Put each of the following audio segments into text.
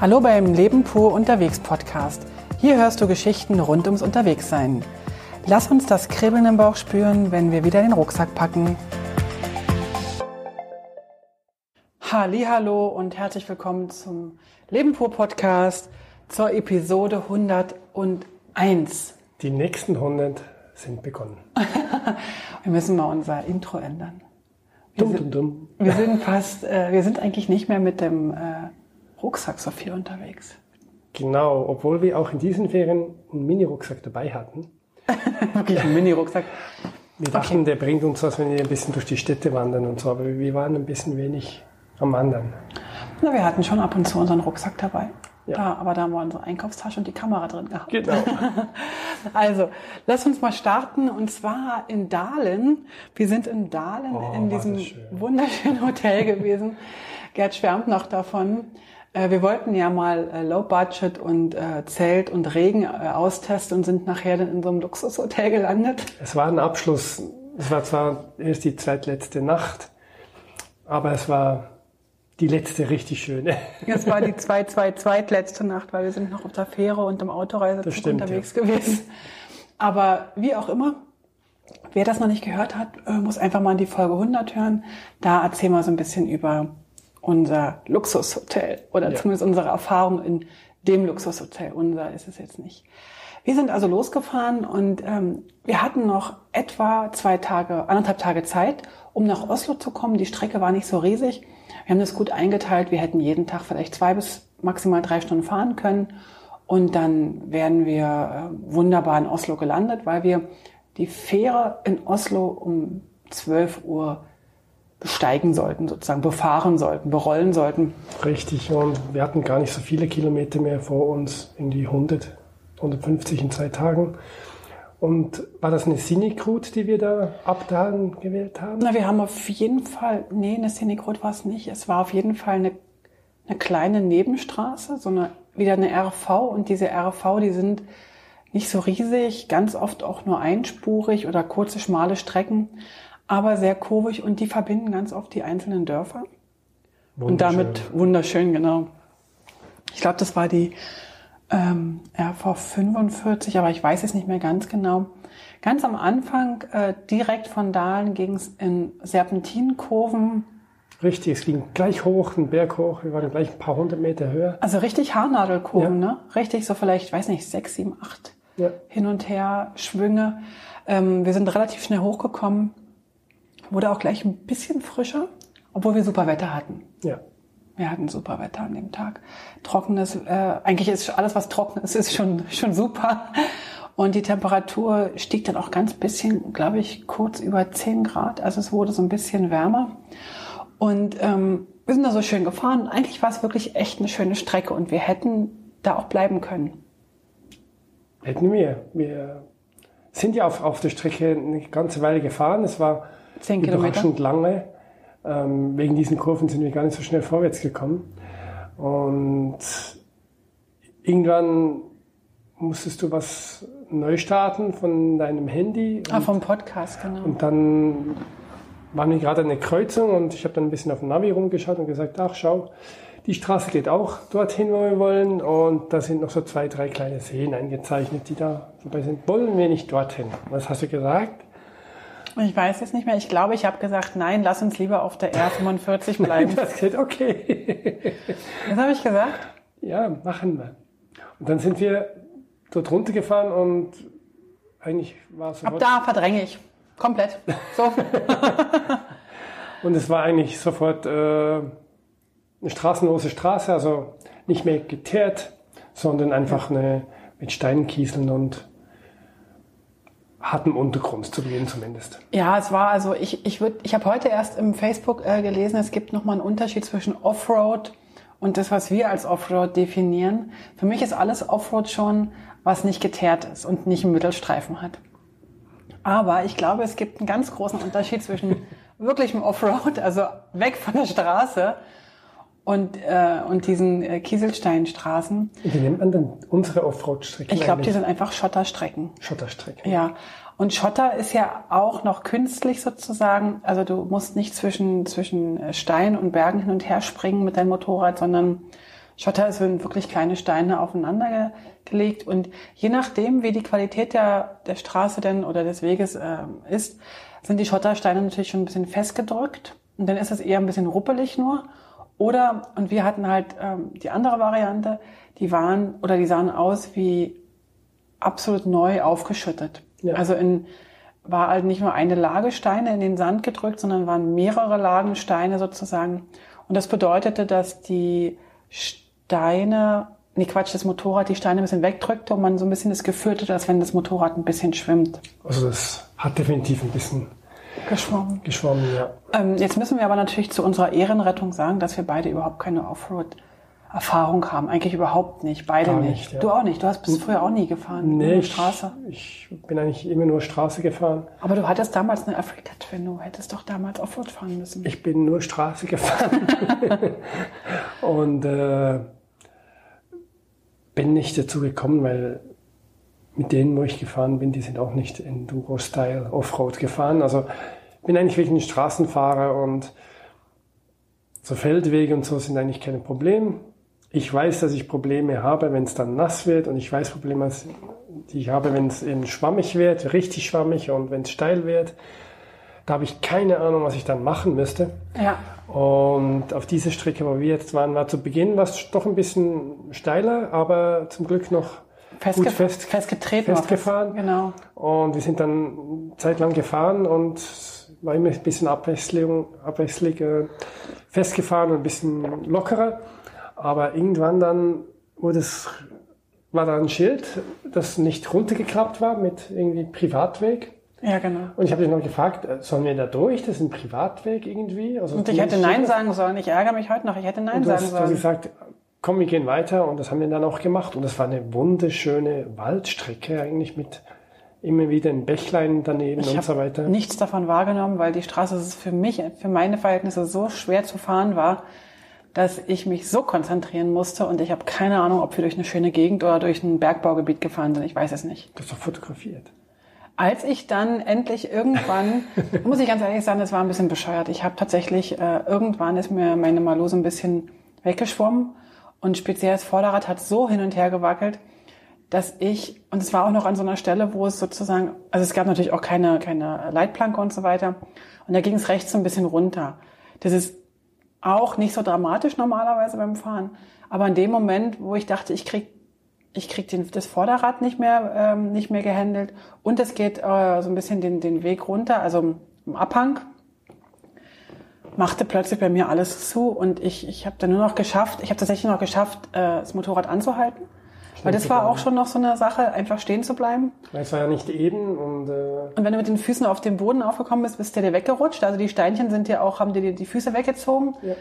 Hallo beim Leben pur unterwegs Podcast. Hier hörst du Geschichten rund ums Unterwegssein. Lass uns das Kribbeln im Bauch spüren, wenn wir wieder den Rucksack packen. Hallo und herzlich willkommen zum Leben pur Podcast zur Episode 101. Die nächsten 100 sind begonnen. wir müssen mal unser Intro ändern. Wir, dumm, sind, dumm, dumm. wir sind fast, äh, wir sind eigentlich nicht mehr mit dem äh, Rucksack so viel unterwegs. Genau, obwohl wir auch in diesen Ferien einen Mini-Rucksack dabei hatten. Wirklich einen Mini-Rucksack. Wir dachten, okay. der bringt uns was, wenn wir ein bisschen durch die Städte wandern und so, aber wir waren ein bisschen wenig am Wandern. Na, wir hatten schon ab und zu unseren Rucksack dabei. Ja. Da, aber da haben wir unsere Einkaufstasche und die Kamera drin gehabt. Genau. also, lass uns mal starten und zwar in Dahlen. Wir sind in Dahlen oh, in diesem wunderschönen Hotel gewesen. Gerd schwärmt noch davon. Äh, wir wollten ja mal äh, Low Budget und äh, Zelt und Regen austesten und sind nachher dann in so einem Luxushotel gelandet. Es war ein Abschluss. Es war zwar erst die zweitletzte Nacht, aber es war die letzte richtig schöne. Es war die zwei, zwei, zweitletzte Nacht, weil wir sind noch auf der Fähre und im Autoreise stimmt, unterwegs ja. gewesen. Aber wie auch immer, wer das noch nicht gehört hat, muss einfach mal in die Folge 100 hören. Da erzählen wir so ein bisschen über unser Luxushotel oder ja. zumindest unsere Erfahrung in dem Luxushotel. Unser ist es jetzt nicht. Wir sind also losgefahren und ähm, wir hatten noch etwa zwei Tage, anderthalb Tage Zeit, um nach Oslo zu kommen. Die Strecke war nicht so riesig. Wir haben das gut eingeteilt. Wir hätten jeden Tag vielleicht zwei bis maximal drei Stunden fahren können. Und dann wären wir äh, wunderbar in Oslo gelandet, weil wir die Fähre in Oslo um 12 Uhr besteigen sollten, sozusagen befahren sollten, berollen sollten. Richtig, und wir hatten gar nicht so viele Kilometer mehr vor uns, in die 100, 150 in zwei Tagen. Und war das eine Scenic Route, die wir da abdahlen gewählt haben? Na, wir haben auf jeden Fall, nee, eine Scenic Route war es nicht. Es war auf jeden Fall eine, eine kleine Nebenstraße, so eine, wieder eine RV. Und diese RV, die sind nicht so riesig, ganz oft auch nur einspurig oder kurze, schmale Strecken aber sehr kurvig und die verbinden ganz oft die einzelnen Dörfer. Und damit wunderschön, genau. Ich glaube, das war die ähm, RV 45, aber ich weiß es nicht mehr ganz genau. Ganz am Anfang, äh, direkt von Dahlen, ging es in Serpentinkurven. Richtig, es ging gleich hoch, einen Berg hoch, wir waren gleich ein paar hundert Meter höher. Also richtig Haarnadelkurven, ja. ne? Richtig, so vielleicht, weiß nicht, sechs, sieben, acht ja. hin und her Schwünge. Ähm, wir sind relativ schnell hochgekommen Wurde auch gleich ein bisschen frischer, obwohl wir super Wetter hatten. Ja. Wir hatten super Wetter an dem Tag. Trockenes, äh, eigentlich ist alles, was trocken ist, ist schon, schon super. Und die Temperatur stieg dann auch ganz bisschen, glaube ich, kurz über 10 Grad. Also es wurde so ein bisschen wärmer. Und ähm, wir sind da so schön gefahren. Eigentlich war es wirklich echt eine schöne Strecke und wir hätten da auch bleiben können. Hätten wir. Wir sind ja auf, auf der Strecke eine ganze Weile gefahren. Es war Zehn Kilometer. Überraschend lange. Ähm, wegen diesen Kurven sind wir gar nicht so schnell vorwärts gekommen. Und irgendwann musstest du was neu starten von deinem Handy. Ah, vom Podcast, genau. Und dann waren wir gerade an der Kreuzung und ich habe dann ein bisschen auf dem Navi rumgeschaut und gesagt, ach schau, die Straße geht auch dorthin, wo wir wollen. Und da sind noch so zwei, drei kleine Seen eingezeichnet, die da dabei sind. Wollen wir nicht dorthin? Was hast du gesagt? Ich weiß es nicht mehr. Ich glaube, ich habe gesagt, nein, lass uns lieber auf der R45 bleiben. nein, das geht okay. Was habe ich gesagt? Ja, machen wir. Und dann sind wir dort runtergefahren und eigentlich war es Ab da verdränge ich. Komplett. So. und es war eigentlich sofort äh, eine straßenlose Straße, also nicht mehr geteert, sondern einfach eine mit Steinkieseln und harten Untergrund zu Beginn zumindest. Ja, es war also ich ich würde ich habe heute erst im Facebook äh, gelesen, es gibt noch mal einen Unterschied zwischen Offroad und das, was wir als Offroad definieren. Für mich ist alles Offroad schon, was nicht geteert ist und nicht einen Mittelstreifen hat. Aber ich glaube, es gibt einen ganz großen Unterschied zwischen wirklichem Offroad, also weg von der Straße und, äh, und diesen äh, Kieselsteinstraßen. Wie nennt man denn unsere Offroad-Strecken? Ich glaube, die sind einfach Schotterstrecken. Schotterstrecken. Ja. Und Schotter ist ja auch noch künstlich sozusagen. Also du musst nicht zwischen, zwischen Stein und Bergen hin und her springen mit deinem Motorrad, sondern Schotter ist sind wirklich kleine Steine aufeinander gelegt und je nachdem, wie die Qualität der, der Straße denn oder des Weges äh, ist, sind die Schottersteine natürlich schon ein bisschen festgedrückt und dann ist es eher ein bisschen ruppelig nur. Oder, und wir hatten halt ähm, die andere Variante, die waren oder die sahen aus wie absolut neu aufgeschüttet. Ja. Also in, war halt nicht nur eine Lage Steine in den Sand gedrückt, sondern waren mehrere Lagen Steine sozusagen. Und das bedeutete, dass die Steine, nee Quatsch, das Motorrad die Steine ein bisschen wegdrückte und man so ein bisschen das Gefühl hatte, als wenn das Motorrad ein bisschen schwimmt. Also das hat definitiv ein bisschen geschwommen. Geschwommen, ja. Ähm, jetzt müssen wir aber natürlich zu unserer Ehrenrettung sagen, dass wir beide überhaupt keine Offroad Erfahrung haben. Eigentlich überhaupt nicht. Beide nicht. nicht ja. Du auch nicht. Du hast bis früher auch nie gefahren. Nee, ich, Straße. Ich bin eigentlich immer nur Straße gefahren. Aber du hattest damals eine Afrika Twin. Du hättest doch damals Offroad fahren müssen. Ich bin nur Straße gefahren. Und äh, bin nicht dazu gekommen, weil mit denen, wo ich gefahren bin, die sind auch nicht Enduro-Style Offroad gefahren. Also bin eigentlich wirklich ein Straßenfahrer und so Feldwege und so sind eigentlich kein Problem. Ich weiß, dass ich Probleme habe, wenn es dann nass wird und ich weiß Probleme, die ich habe, wenn es eben schwammig wird, richtig schwammig und wenn es steil wird. Da habe ich keine Ahnung, was ich dann machen müsste. Ja. Und auf diese Strecke, wo wir jetzt waren, war zu Beginn was doch ein bisschen steiler, aber zum Glück noch Festge gut fest, festgetreten. Festgefahren. Genau. Und wir sind dann zeitlang gefahren und war immer ein bisschen Abwechslung, Abwechslung äh, festgefahren und ein bisschen lockerer. Aber irgendwann dann wurde es, war da ein Schild, das nicht runtergeklappt war mit irgendwie Privatweg. Ja, genau. Und ich habe dich noch gefragt, äh, sollen wir da durch? Das ist ein Privatweg irgendwie? Also und ich hätte Nein sagen sollen. Ich ärgere mich heute noch. Ich hätte Nein sagen hast, sollen. Du hast gesagt, komm, wir gehen weiter. Und das haben wir dann auch gemacht. Und das war eine wunderschöne Waldstrecke eigentlich mit immer wieder ein Bächlein daneben ich und so weiter. nichts davon wahrgenommen, weil die Straße für mich, für meine Verhältnisse so schwer zu fahren war, dass ich mich so konzentrieren musste und ich habe keine Ahnung, ob wir durch eine schöne Gegend oder durch ein Bergbaugebiet gefahren sind. Ich weiß es nicht. Du hast doch fotografiert. Als ich dann endlich irgendwann, muss ich ganz ehrlich sagen, das war ein bisschen bescheuert. Ich habe tatsächlich, äh, irgendwann ist mir meine Malose ein bisschen weggeschwommen und speziell das Vorderrad hat so hin und her gewackelt, dass ich, und es war auch noch an so einer Stelle, wo es sozusagen, also es gab natürlich auch keine, keine Leitplanke und so weiter. Und da ging es rechts so ein bisschen runter. Das ist auch nicht so dramatisch normalerweise beim Fahren. Aber in dem Moment, wo ich dachte, ich krieg, ich krieg den, das Vorderrad nicht mehr, ähm, nicht mehr gehandelt und es geht äh, so ein bisschen den, den Weg runter, also im Abhang, machte plötzlich bei mir alles zu und ich, ich habe dann nur noch geschafft, ich habe tatsächlich noch geschafft, äh, das Motorrad anzuhalten weil das war auch schon noch so eine Sache, einfach stehen zu bleiben. Es war ja nicht eben und äh und wenn du mit den Füßen auf dem Boden aufgekommen bist, bist du dir weggerutscht. Also die Steinchen sind dir auch, haben dir die Füße weggezogen. Ja.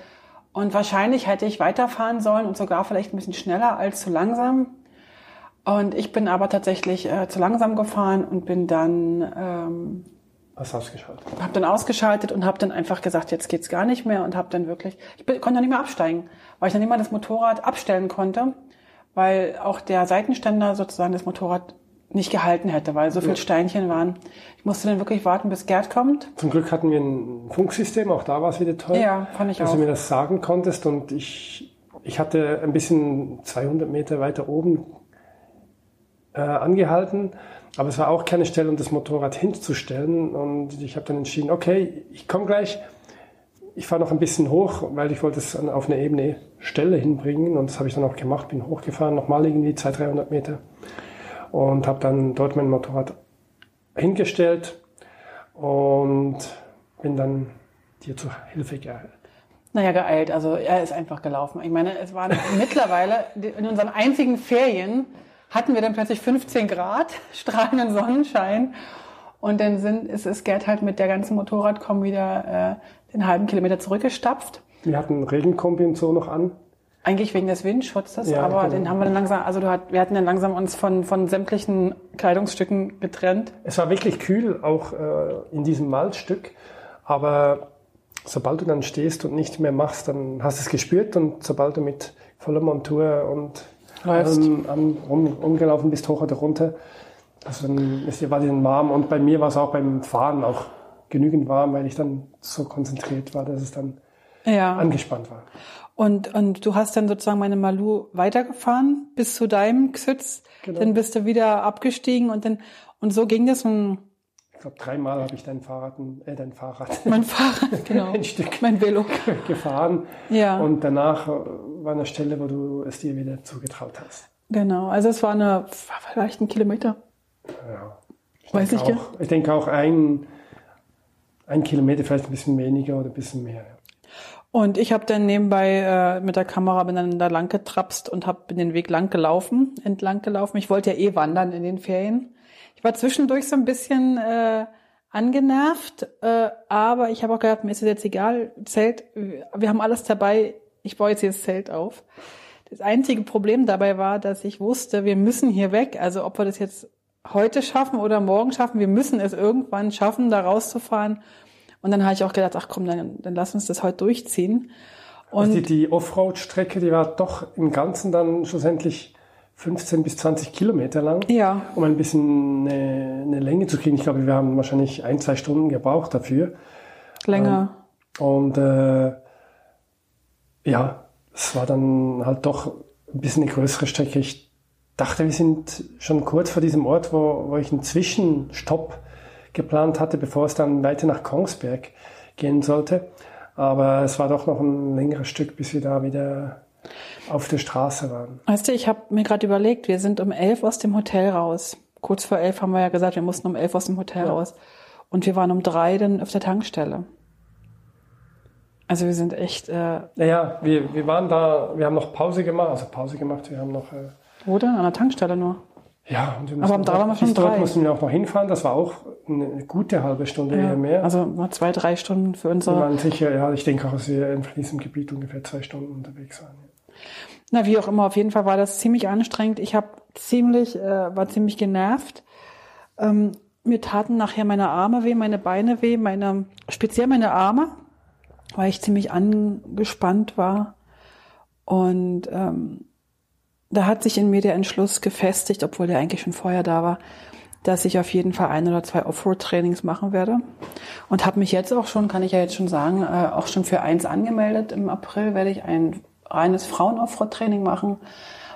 Und wahrscheinlich hätte ich weiterfahren sollen und sogar vielleicht ein bisschen schneller als zu langsam. Und ich bin aber tatsächlich äh, zu langsam gefahren und bin dann ähm, Hast ausgeschaltet? Hab dann ausgeschaltet und habe dann einfach gesagt, jetzt geht's gar nicht mehr und habe dann wirklich, ich bin, konnte nicht mehr absteigen, weil ich dann nicht mal das Motorrad abstellen konnte weil auch der Seitenständer sozusagen das Motorrad nicht gehalten hätte, weil so viele Steinchen waren. Ich musste dann wirklich warten, bis Gerd kommt. Zum Glück hatten wir ein Funksystem, auch da war es wieder toll. Ja, fand ich dass auch. Dass du mir das sagen konntest und ich, ich hatte ein bisschen 200 Meter weiter oben äh, angehalten, aber es war auch keine Stelle, um das Motorrad hinzustellen und ich habe dann entschieden, okay, ich komme gleich, ich fahre noch ein bisschen hoch, weil ich wollte es auf eine ebene Stelle hinbringen und das habe ich dann auch gemacht, bin hochgefahren, nochmal irgendwie 200, 300 Meter und habe dann dort mein Motorrad hingestellt und bin dann dir zur Hilfe geeilt. Naja, geeilt. Also er ist einfach gelaufen. Ich meine, es waren mittlerweile in unseren einzigen Ferien hatten wir dann plötzlich 15 Grad, strahlenden Sonnenschein. Und dann sind, ist, ist Gerd halt mit der ganzen Motorradkom wieder äh, den halben Kilometer zurückgestapft. Wir hatten Regenkombi und so noch an. Eigentlich wegen des Windschutzes, ja, aber genau. den haben wir dann langsam, also du hat, wir hatten dann langsam uns von, von sämtlichen Kleidungsstücken getrennt. Es war wirklich kühl, auch äh, in diesem Waldstück, aber sobald du dann stehst und nicht mehr machst, dann hast du es gespürt und sobald du mit voller Montur und ähm, um, um, umgelaufen bist, hoch oder runter, also dann ist, war dir warm und bei mir war es auch beim Fahren auch genügend warm, weil ich dann so konzentriert war, dass es dann Ja. angespannt war. Und, und du hast dann sozusagen meine Malu weitergefahren bis zu deinem Gsütz. Genau. Dann bist du wieder abgestiegen und dann, und so ging das ein, Ich glaube, dreimal habe ich dein Fahrrad, äh, dein Fahrrad mein Fahrrad, genau. ein Stück Mein Velo. gefahren. Ja. Und danach äh, war eine Stelle, wo du es dir wieder zugetraut hast. Genau. Also es war eine, war vielleicht ein Kilometer. Ja. Ich Weiß denke nicht, auch, ich denke auch ein, ein Kilometer, vielleicht ein bisschen weniger oder ein bisschen mehr. Und ich habe dann nebenbei äh, mit der Kamera bin dann da lang getrapst und habe den Weg lang gelaufen, entlang gelaufen. Ich wollte ja eh wandern in den Ferien. Ich war zwischendurch so ein bisschen äh, angenervt, äh, aber ich habe auch gedacht, mir ist es jetzt egal, Zelt, wir haben alles dabei, ich baue jetzt hier das Zelt auf. Das einzige Problem dabei war, dass ich wusste, wir müssen hier weg. Also ob wir das jetzt heute schaffen oder morgen schaffen, wir müssen es irgendwann schaffen, da rauszufahren. Und dann habe ich auch gedacht, ach komm, dann, dann lass uns das heute durchziehen. Und Also die, die Offroad-Strecke, die war doch im Ganzen dann schlussendlich 15 bis 20 Kilometer lang. ja, Um ein bisschen eine, eine Länge zu kriegen. Ich glaube, wir haben wahrscheinlich ein, zwei Stunden gebraucht dafür. länger. Und äh, ja, es war dann halt doch ein bisschen eine größere Strecke. Ich dachte, wir sind schon kurz vor diesem Ort, wo, wo ich einen Zwischenstopp geplant hatte, bevor es dann weiter nach Kongsberg gehen sollte. Aber es war doch noch ein längeres Stück, bis wir da wieder auf der Straße waren. Weißt du, ich habe mir gerade überlegt, wir sind um elf aus dem Hotel raus. Kurz vor elf haben wir ja gesagt, wir mussten um elf aus dem Hotel Ja. raus. Und wir waren um drei dann auf der Tankstelle. Also wir sind echt, äh, Naja, wir, wir waren da, wir haben noch Pause gemacht, also Pause gemacht, wir haben noch, äh, wo denn? An der Tankstelle nur. ja, und wir Aber mussten waren wir bis schon dort drei. mussten wir auch noch hinfahren, das war auch eine gute halbe Stunde eher mehr. Also mal zwei, drei Stunden für Wir unsere. waren sicher, ja, ich denke auch, dass wir in diesem Gebiet ungefähr zwei Stunden unterwegs waren. Na, wie auch immer, auf jeden Fall war das ziemlich anstrengend. Ich habe ziemlich, äh, war ziemlich genervt. Ähm, mir taten nachher meine Arme weh, meine Beine weh, meine, speziell meine Arme, weil ich ziemlich angespannt war. Und ähm, da hat sich in mir der Entschluss gefestigt, obwohl der eigentlich schon vorher da war, dass ich auf jeden Fall ein oder zwei Offroad-Trainings machen werde. Und habe mich jetzt auch schon, kann ich ja jetzt schon sagen, äh, auch schon für eins angemeldet. Im April werde ich ein reines Frauen-Offroad-Training machen,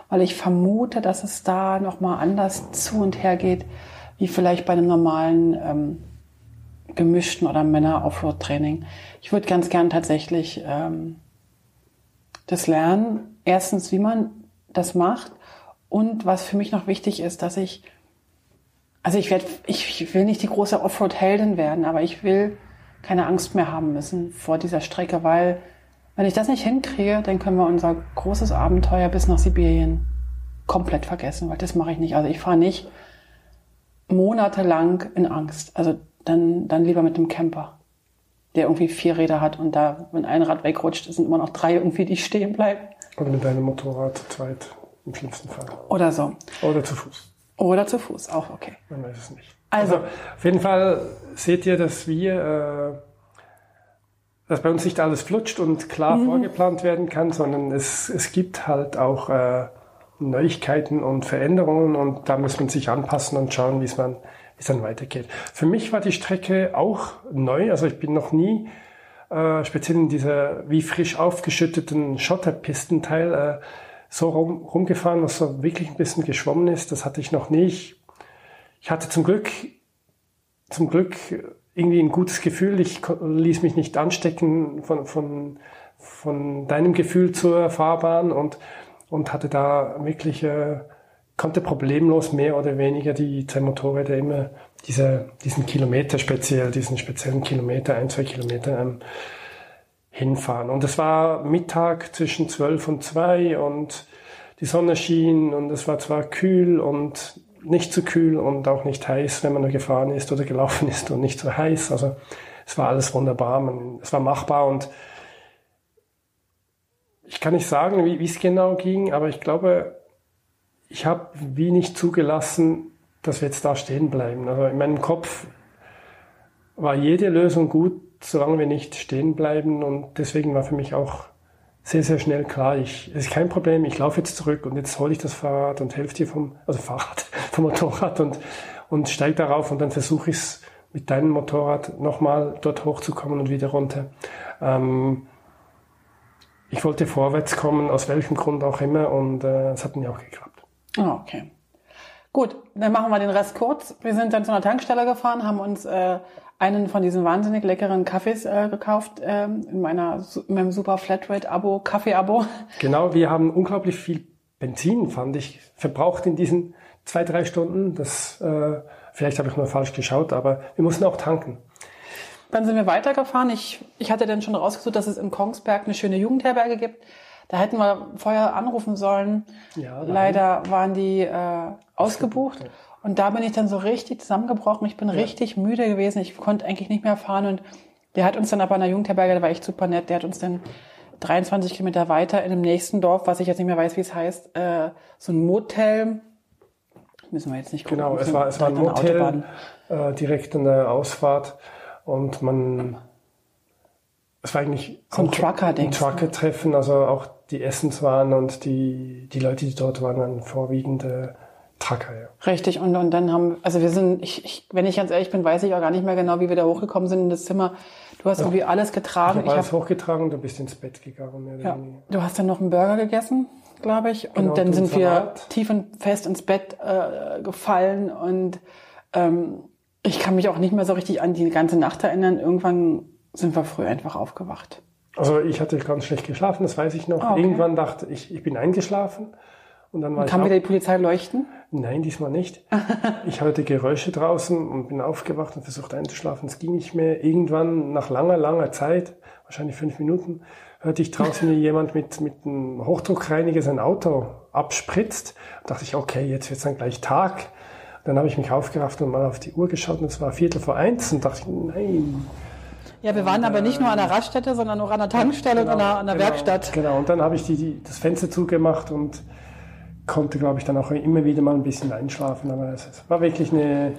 weil ich vermute, dass es da nochmal anders zu und her geht, wie vielleicht bei einem normalen ähm, gemischten oder Männer-Offroad-Training. Ich würde ganz gern tatsächlich ähm, das lernen. Erstens, wie man das macht und was für mich noch wichtig ist, dass ich, also ich werde, ich, ich will nicht die große Offroad-Heldin werden, aber ich will keine Angst mehr haben müssen vor dieser Strecke, weil wenn ich das nicht hinkriege, dann können wir unser großes Abenteuer bis nach Sibirien komplett vergessen, weil das mache ich nicht. Also ich fahre nicht monatelang in Angst. Also dann, dann lieber mit dem Camper, der irgendwie vier Räder hat und da, wenn ein Rad wegrutscht, sind immer noch drei irgendwie, die stehen bleiben. Oder mit deinem Motorrad zu zweit, im schlimmsten Fall. Oder so. Oder zu Fuß. Oder zu Fuß, auch okay. Man weiß es nicht. Also- auf jeden Fall seht ihr, dass wir, äh, dass bei uns nicht alles flutscht und klar Mhm. vorgeplant werden kann, sondern es, es gibt halt auch äh, Neuigkeiten und Veränderungen und da muss man sich anpassen und schauen, wie es man, wie es dann weitergeht. Für mich war die Strecke auch neu, also ich bin noch nie äh, speziell in dieser wie frisch aufgeschütteten Schotterpistenteil äh, so rum, rumgefahren, was so wirklich ein bisschen geschwommen ist. Das hatte ich noch nie. Ich, ich hatte zum Glück, zum Glück irgendwie ein gutes Gefühl. Ich ließ mich nicht anstecken von, von, von deinem Gefühl zur Fahrbahn und, und hatte da wirklich, äh, konnte problemlos mehr oder weniger die zwei Motorräder immer diese, diesen Kilometer speziell, diesen speziellen Kilometer, ein, zwei Kilometer ähm, hinfahren. Und es war Mittag zwischen zwölf und zwei und die Sonne schien und es war zwar kühl und nicht zu kühl und auch nicht heiß, wenn man nur gefahren ist oder gelaufen ist und nicht so heiß. Also es war alles wunderbar, man, es war machbar und ich kann nicht sagen, wie es genau ging, aber ich glaube, ich habe wie nicht zugelassen, dass wir jetzt da stehen bleiben. Also in meinem Kopf war jede Lösung gut, solange wir nicht stehen bleiben. Und deswegen war für mich auch sehr, sehr schnell klar, ich, es ist kein Problem, ich laufe jetzt zurück und jetzt hole ich das Fahrrad und helfe dir vom, also Fahrrad, vom Motorrad und, und steige darauf und dann versuche ich es mit deinem Motorrad nochmal dort hochzukommen und wieder runter. Ähm, ich wollte vorwärts kommen, aus welchem Grund auch immer, und äh, es hat mir auch geklappt. Ah, okay. Gut, dann machen wir den Rest kurz. Wir sind dann zu einer Tankstelle gefahren, haben uns äh, einen von diesen wahnsinnig leckeren Kaffees äh, gekauft äh, in, meiner, in meinem super Flatrate-Abo, Kaffee-Abo. Genau, wir haben unglaublich viel Benzin, fand ich, verbraucht in diesen zwei, drei Stunden. Das, äh, vielleicht habe ich nur falsch geschaut, aber wir mussten auch tanken. Dann sind wir weitergefahren. Ich, ich hatte dann schon rausgesucht, dass es in Kongsberg eine schöne Jugendherberge gibt. Da hätten wir vorher anrufen sollen. Ja, Leider waren die äh, ausgebucht. Und da bin ich dann so richtig zusammengebrochen. Ich bin ja. richtig müde gewesen. Ich konnte eigentlich nicht mehr fahren. Und der hat uns dann aber an der Jugendherberge, der war echt super nett, der hat uns dann 23 Kilometer weiter in dem nächsten Dorf, was ich jetzt nicht mehr weiß, wie es heißt, äh, so ein Motel. Müssen wir jetzt nicht gucken. Genau, es war, es war ein Motel äh, direkt an der Ausfahrt. Und man es war eigentlich so ein Trucker, ein Trucker-Treffen, also auch die Essenswaren und die, die Leute, die dort waren, waren vorwiegend äh, Trucker, ja. Richtig, und, und dann haben, also wir sind, ich, ich, wenn ich ganz ehrlich bin, weiß ich auch gar nicht mehr genau, wie wir da hochgekommen sind in das Zimmer. Du hast ja. irgendwie alles getragen. Ich habe alles hab, hochgetragen, du bist ins Bett gegangen. Ja. Du hast dann noch einen Burger gegessen, glaube ich, genau, und dann sind Salat. wir tief und fest ins Bett äh, gefallen und ähm, ich kann mich auch nicht mehr so richtig an die ganze Nacht erinnern. Irgendwann sind wir früh einfach aufgewacht. Also ich hatte ganz schlecht geschlafen, das weiß ich noch. Ah, okay. Irgendwann dachte ich, ich bin eingeschlafen. Und dann war und kann ich wieder die Polizei leuchten? Nein, diesmal nicht. ich hörte Geräusche draußen und bin aufgewacht und versucht einzuschlafen. Es ging nicht mehr. Irgendwann, nach langer, langer Zeit, wahrscheinlich fünf Minuten, hörte ich draußen wie jemand mit, mit einem Hochdruckreiniger sein Auto abspritzt. Da dachte ich, okay, jetzt wird's dann gleich Tag. Dann habe ich mich aufgerafft und mal auf die Uhr geschaut und es war Viertel vor eins und dachte ich, nein, ja, wir waren und, aber nicht nur an der Raststätte, sondern auch an der Tankstelle genau, und an der, an der genau, Werkstatt. Genau, und dann habe ich die, die, das Fenster zugemacht und konnte, glaube ich, dann auch immer wieder mal ein bisschen einschlafen. Aber es war wirklich eine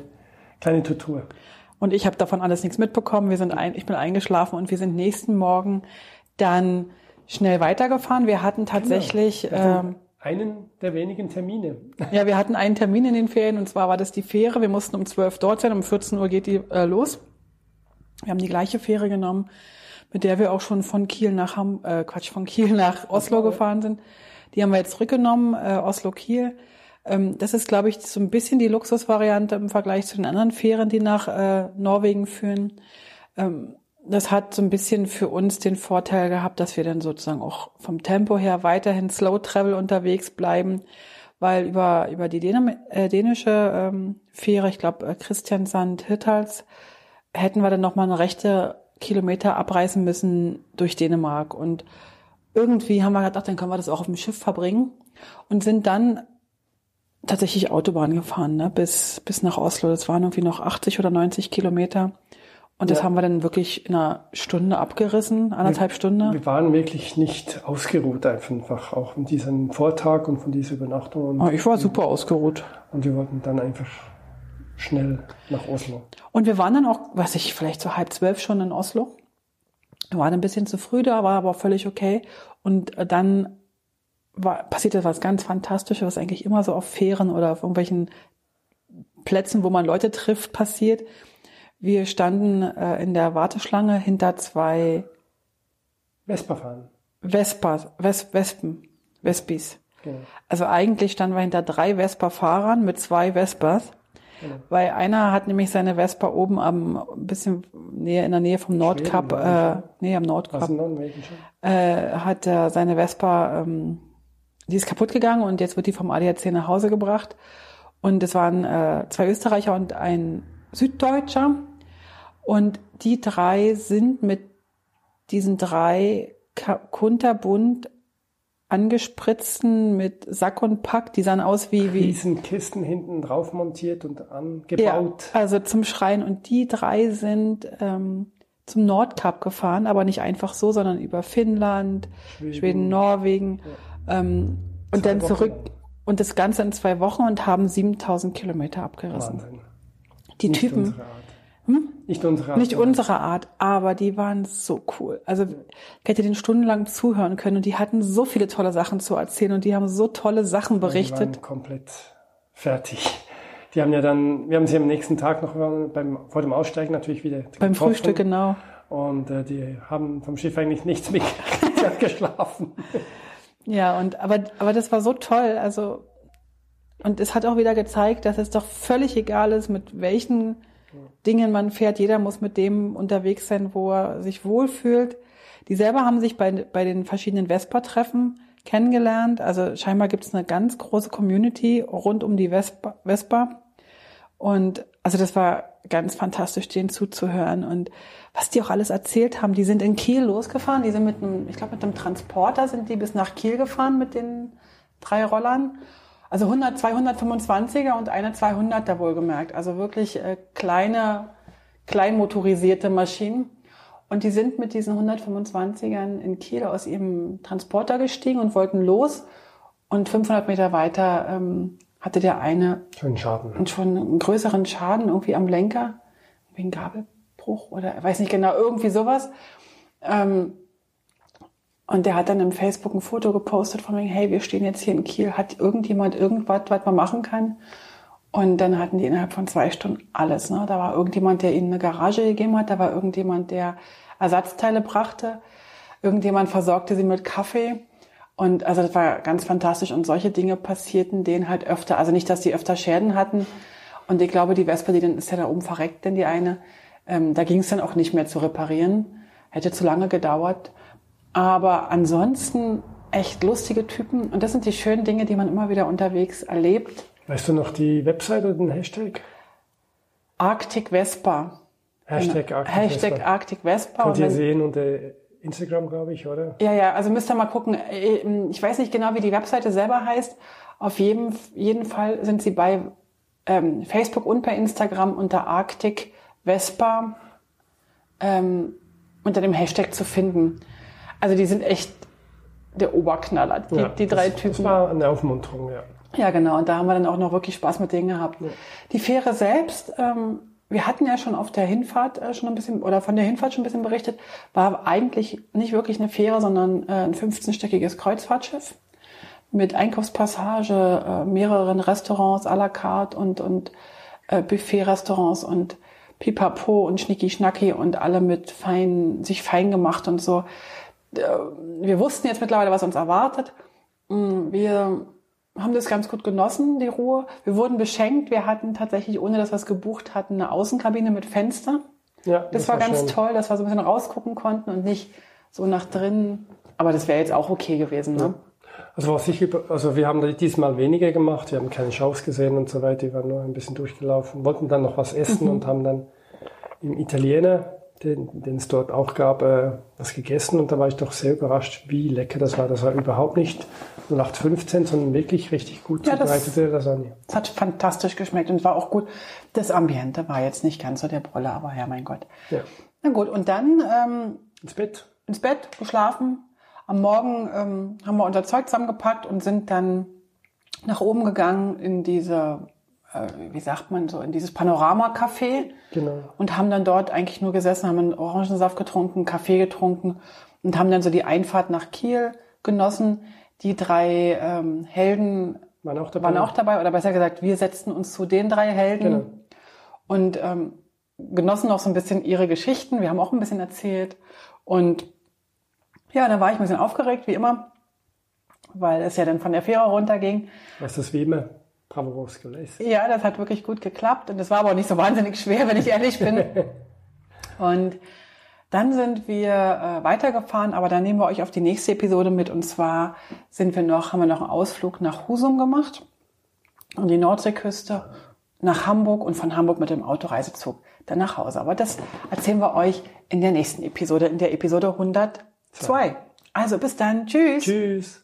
kleine Tortur. Und ich habe davon alles nichts mitbekommen. Wir sind ein, ich bin eingeschlafen und wir sind nächsten Morgen dann schnell weitergefahren. Wir hatten tatsächlich genau. ähm, einen der wenigen Termine. Ja, wir hatten einen Termin in den Ferien und zwar war das die Fähre. Wir mussten um 12 dort sein, um 14 Uhr geht die äh, los. Wir haben die gleiche Fähre genommen, mit der wir auch schon von Kiel nach Ham, äh, Quatsch, von Kiel nach Oslo gefahren sind. Die haben wir jetzt zurückgenommen, äh, Oslo-Kiel. Ähm, das ist, glaube ich, so ein bisschen die Luxusvariante im Vergleich zu den anderen Fähren, die nach äh, Norwegen führen. Ähm, das hat so ein bisschen für uns den Vorteil gehabt, dass wir dann sozusagen auch vom Tempo her weiterhin Slow Travel unterwegs bleiben, weil über, über die Dän äh, dänische ähm, Fähre, ich glaube äh, Christiansand Hittals, hätten wir dann nochmal eine rechte Kilometer abreißen müssen durch Dänemark. Und irgendwie haben wir gedacht, dann können wir das auch auf dem Schiff verbringen und sind dann tatsächlich Autobahn gefahren, ne, bis, bis nach Oslo. Das waren irgendwie noch 80 oder 90 Kilometer. Und das ja. haben wir dann wirklich in einer Stunde abgerissen, anderthalb wir, Stunden. Wir waren wirklich nicht ausgeruht einfach, auch von diesem Vortag und von dieser Übernachtung. Und, oh, ich war super ausgeruht. Und wir wollten dann einfach schnell nach Oslo. Und wir waren dann auch, was ich, vielleicht so halb zwölf schon in Oslo. Wir waren ein bisschen zu früh da, war aber völlig okay. Und äh, dann war, passierte was ganz Fantastisches, was eigentlich immer so auf Fähren oder auf irgendwelchen Plätzen, wo man Leute trifft, passiert. Wir standen äh, in der Warteschlange hinter zwei Vespa-Fahren. Vespa, Ves, Wespen, Vespis. Genau. Also eigentlich standen wir hinter drei Vespa-Fahrern mit zwei Vespas. Genau. Weil einer hat nämlich seine Vespa oben am ein bisschen näher in der Nähe vom Nordkap, äh, nee, am Nordkap, äh, hat er seine Vespa, ähm, die ist kaputt gegangen und jetzt wird die vom ADAC nach Hause gebracht. Und es waren äh, zwei Österreicher und ein Süddeutscher. Und die drei sind mit diesen drei kunterbunt angespritzten mit Sack und Pack, die sahen aus wie wie Riesenkisten hinten drauf montiert und angebaut. Ja, also zum Schreien und die drei sind ähm, zum Nordkap gefahren, aber nicht einfach so, sondern über Finnland, Schweden, Schweden Norwegen ja. ähm, und dann Wochen zurück und das Ganze in zwei Wochen und haben 7000 Kilometer abgerissen. Wahnsinn. Die Nicht Typen, hm? Nicht unsere Art. Nicht unsere Art, aber die waren so cool. Also ich hätte den stundenlang zuhören können und die hatten so viele tolle Sachen zu erzählen und die haben so tolle Sachen berichtet. Ja, die waren komplett fertig. Die haben ja dann, wir haben sie am nächsten Tag noch beim, vor dem Aussteigen natürlich wieder Beim getroffen. Frühstück, genau. Und äh, die haben vom Schiff eigentlich nichts mitgekriegt. hat geschlafen. Ja, und aber, aber das war so toll. Also, und es hat auch wieder gezeigt, dass es doch völlig egal ist, mit welchen Dingen man fährt. Jeder muss mit dem unterwegs sein, wo er sich wohlfühlt. Die selber haben sich bei, bei den verschiedenen Vespa-Treffen kennengelernt. Also scheinbar gibt es eine ganz große Community rund um die Vespa. Vespa. Und also das war ganz fantastisch, denen zuzuhören. Und was die auch alles erzählt haben, die sind in Kiel losgefahren. Die sind mit einem, ich glaube, mit einem Transporter sind die bis nach Kiel gefahren mit den drei Rollern. Also 100, 225er und eine 200er wohlgemerkt. Also wirklich äh, kleine, kleinmotorisierte Maschinen. Und die sind mit diesen 125ern in Kiel aus ihrem Transporter gestiegen und wollten los. Und 500 Meter weiter ähm, hatte der eine schon Schaden. schon einen größeren Schaden irgendwie am Lenker, wegen Gabelbruch oder weiß nicht genau, irgendwie sowas. Ähm, und der hat dann im Facebook ein Foto gepostet von wegen, hey, wir stehen jetzt hier in Kiel, hat irgendjemand irgendwas, was man machen kann? Und dann hatten die innerhalb von zwei Stunden alles. Ne? Da war irgendjemand, der ihnen eine Garage gegeben hat, da war irgendjemand, der Ersatzteile brachte, irgendjemand versorgte sie mit Kaffee. Und also das war ganz fantastisch. Und solche Dinge passierten denen halt öfter. Also nicht, dass die öfter Schäden hatten. Und ich glaube, die Vespa, die dann ist ja da oben verreckt, denn die eine, ähm, da ging es dann auch nicht mehr zu reparieren. Hätte zu lange gedauert. Aber ansonsten echt lustige Typen. Und das sind die schönen Dinge, die man immer wieder unterwegs erlebt. Weißt du noch die Website oder den Hashtag? Arctic Vespa. Hashtag Genau. Arctic Hashtag Vespa. Arctic Vespa. Könnt ihr sehen unter Instagram, glaube ich, oder? Ja, ja, also müsst ihr mal gucken. Äh, Ich weiß nicht genau, wie die Webseite selber heißt. Auf jeden, jeden Fall sind sie bei ähm, Facebook und bei Instagram unter Arctic Vespa ähm, unter dem Hashtag zu finden. Also die sind echt der Oberknaller, die, Ja, die drei das, Typen. Das war eine Aufmunterung, ja. Ja, genau. Und da haben wir dann auch noch wirklich Spaß mit denen gehabt. Die Fähre selbst, ähm, wir hatten ja schon auf der Hinfahrt äh, schon ein bisschen, oder von der Hinfahrt schon ein bisschen berichtet, war eigentlich nicht wirklich eine Fähre, sondern äh, ein 15-stöckiges Kreuzfahrtschiff mit Einkaufspassage, äh, mehreren Restaurants à la carte und, und äh, Buffet-Restaurants und Pipapo und Schnicki-Schnacki und alle mit fein, sich fein gemacht und so. Äh, Wir wussten jetzt mittlerweile, was uns erwartet. Mm, Wir haben das ganz gut genossen, die Ruhe. Wir wurden beschenkt. Wir hatten tatsächlich, ohne dass wir es gebucht hatten, eine Außenkabine mit Fenster. ja Das, war, ganz schön. toll, dass wir so ein bisschen rausgucken konnten und nicht so nach drinnen. Aber das wäre jetzt auch okay gewesen, ne? Also, was ich also wir haben diesmal weniger gemacht, wir haben keine Shows gesehen und so weiter, wir waren nur ein bisschen durchgelaufen, wollten dann noch was essen Mhm. und haben dann im Italiener, den, den es dort auch gab, äh, was gegessen und da war ich doch sehr überrascht, wie lecker das war. Das war überhaupt nicht 0815, sondern wirklich richtig gut Ja, das- zubereitete Lasagne. Es hat fantastisch geschmeckt und war auch gut. Das Ambiente war jetzt nicht ganz so der Brüller, aber ja, mein Gott. Ja. Na gut, und dann ähm, Ins Bett. ins Bett, geschlafen. Am Morgen ähm, haben wir unser Zeug zusammengepackt und sind dann nach oben gegangen in diese, wie sagt man so, in dieses Panorama-Café Genau. und haben dann dort eigentlich nur gesessen, haben einen Orangensaft getrunken, Kaffee getrunken und haben dann so die Einfahrt nach Kiel genossen. Die drei ähm, Helden Waren auch dabei. waren auch dabei, oder besser gesagt, wir setzten uns zu den drei Helden Genau. und ähm, genossen auch so ein bisschen ihre Geschichten. Wir haben auch ein bisschen erzählt. Und ja, da war ich ein bisschen aufgeregt, wie immer, weil es ja dann von der Fähre runterging. Was ist wie immer bravourös gelesen. Ja, das hat wirklich gut geklappt und es war aber auch nicht so wahnsinnig schwer, wenn ich ehrlich bin. Und dann sind wir äh, weitergefahren, aber dann nehmen wir euch auf die nächste Episode mit. Und zwar sind wir noch, haben wir noch einen Ausflug nach Husum gemacht, an die Nordseeküste, nach Hamburg und von Hamburg mit dem Autoreisezug dann nach Hause. Aber das erzählen wir euch in der nächsten Episode, in der Episode 102. Also bis dann. Tschüss. Tschüss.